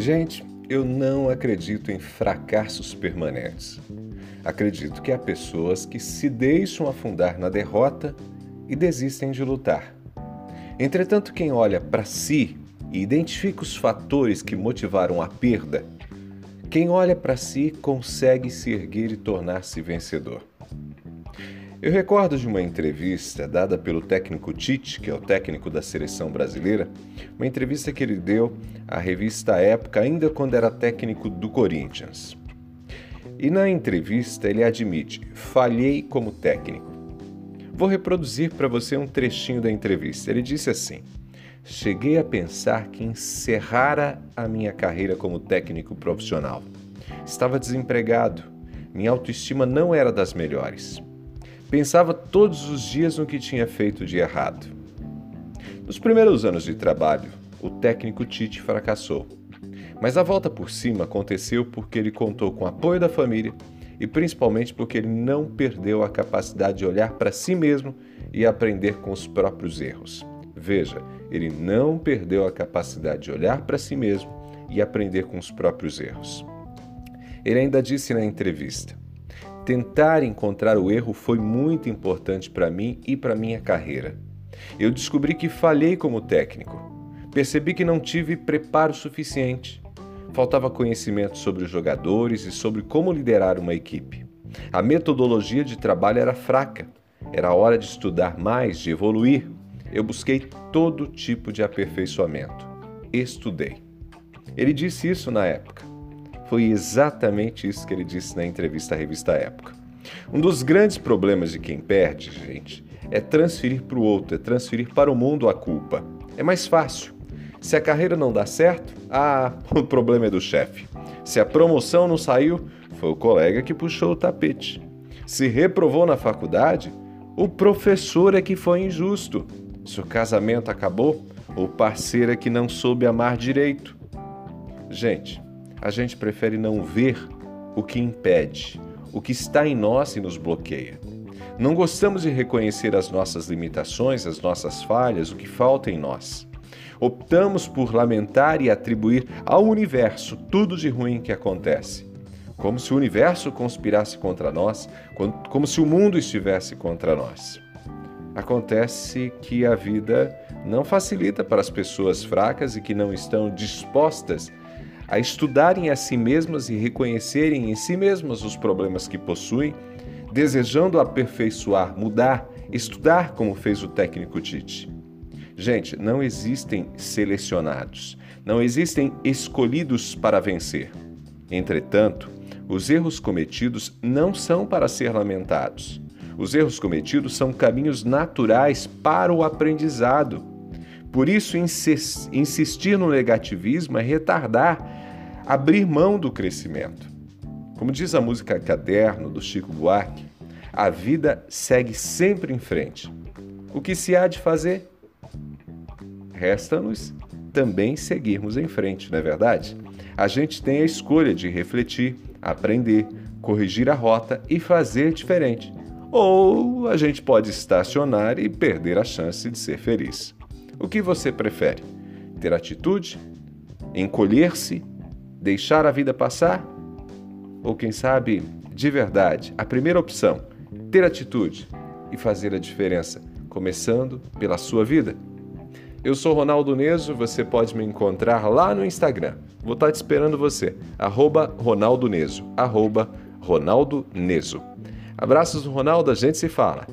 Gente, eu não acredito em fracassos permanentes. Acredito que há pessoas que se deixam afundar na derrota e desistem de lutar. Entretanto, quem olha para si e identifica os fatores que motivaram a perda, quem olha para si consegue se erguer e tornar-se vencedor. Eu recordo de uma entrevista dada pelo técnico Tite, que é o técnico da seleção brasileira, uma entrevista que ele deu à revista Época, ainda quando era técnico do Corinthians. E na entrevista ele admite: falhei como técnico. Vou reproduzir para você um trechinho da entrevista. Ele disse assim: Cheguei a pensar que encerrara a minha carreira como técnico profissional. Estava desempregado, minha autoestima não era das melhores. Pensava todos os dias no que tinha feito de errado. Nos primeiros anos de trabalho, o técnico Tite fracassou. Mas a volta por cima aconteceu porque ele contou com o apoio da família e principalmente porque ele não perdeu a capacidade de olhar para si mesmo e aprender com os próprios erros. Veja, ele não perdeu a capacidade de olhar para si mesmo e aprender com os próprios erros. Ele ainda disse na entrevista: Tentar encontrar o erro foi muito importante para mim e para minha carreira. Eu descobri que falhei como técnico. Percebi que não tive preparo suficiente. Faltava conhecimento sobre os jogadores e sobre como liderar uma equipe. A metodologia de trabalho era fraca. Era hora de estudar mais, de evoluir. Eu busquei todo tipo de aperfeiçoamento. Estudei. Ele disse isso na época. Foi exatamente isso que ele disse na entrevista à revista Época. Um dos grandes problemas de quem perde, gente, é transferir para o outro, é transferir para o mundo a culpa. É mais fácil. Se a carreira não dá certo, ah, o problema é do chefe. Se a promoção não saiu, foi o colega que puxou o tapete. Se reprovou na faculdade, o professor é que foi injusto. Se o casamento acabou, o parceiro é que não soube amar direito. Gente, a gente prefere não ver o que impede, o que está em nós e nos bloqueia. Não gostamos de reconhecer as nossas limitações, as nossas falhas, o que falta em nós. Optamos por lamentar e atribuir ao universo tudo de ruim que acontece. Como se o universo conspirasse contra nós, como se o mundo estivesse contra nós. Acontece que a vida não facilita para as pessoas fracas e que não estão dispostas a estudarem a si mesmas e reconhecerem em si mesmas os problemas que possuem, desejando aperfeiçoar, mudar, estudar como fez o técnico Tite. Gente, não existem selecionados, não existem escolhidos para vencer. Entretanto, os erros cometidos não são para ser lamentados. Os erros cometidos são caminhos naturais para o aprendizado. Por isso, insistir no negativismo é retardar abrir mão do crescimento. Como diz a música Caderno do Chico Buarque, a vida segue sempre em frente. O que se há de fazer? Resta-nos também seguirmos em frente, não é verdade? A gente tem a escolha de refletir, aprender, corrigir a rota e fazer diferente. Ou a gente pode estacionar e perder a chance de ser feliz. O que você prefere? Ter atitude? Encolher-se deixar a vida passar? Ou quem sabe, de verdade, a primeira opção, ter atitude e fazer a diferença, começando pela sua vida? Eu sou Ronaldo Neso, você pode me encontrar lá no Instagram. Vou estar te esperando você, arroba Ronaldo Neso, arroba Ronaldo Neso. Abraços do Ronaldo, a gente se fala.